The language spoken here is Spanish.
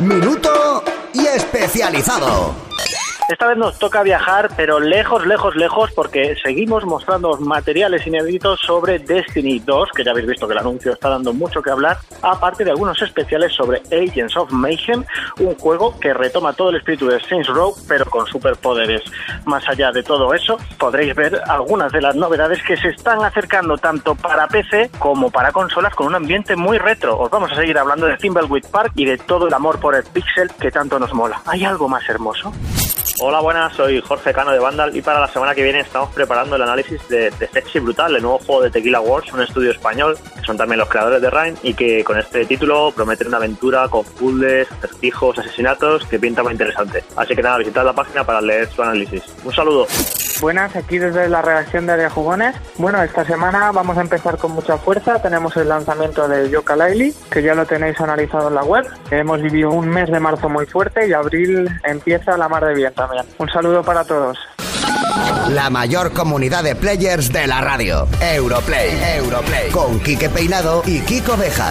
minuto y especializado. Esta vez nos toca viajar, pero lejos, lejos, lejos, porque seguimos mostrando materiales inéditos sobre Destiny 2, que ya habéis visto que el anuncio está dando mucho que hablar, aparte de algunos especiales sobre Agents of Mayhem, un juego que retoma todo el espíritu de Saints Row, pero con superpoderes. Más allá de todo eso, podréis ver algunas de las novedades que se están acercando tanto para PC como para consolas con un ambiente muy retro. Os vamos a seguir hablando de Thimbleweed Park y de todo el amor por el pixel que tanto nos mola. ¿Hay algo más hermoso? Hola, buenas, soy Jorge Cano de Vandal y para la semana que viene estamos preparando el análisis de, Sexy Brutal, el nuevo juego de Tequila Wars, un estudio español, que son también los creadores de Rhyme y que con este título prometen una aventura con puzzles, acertijos, asesinatos que pinta muy interesante. Así que nada, visitad la página para leer su análisis. Un saludo. Buenas, aquí desde la redacción de Área Jugones. Bueno, esta semana vamos a empezar con mucha fuerza. Tenemos el lanzamiento de Yoka Laili, que ya lo tenéis analizado en la web. Hemos vivido un mes de marzo muy fuerte y abril empieza la mar de bien también. Un saludo para todos. La mayor comunidad de players de la radio. Europlay. Europlay. Con Quique Peinado y Kiko Beja.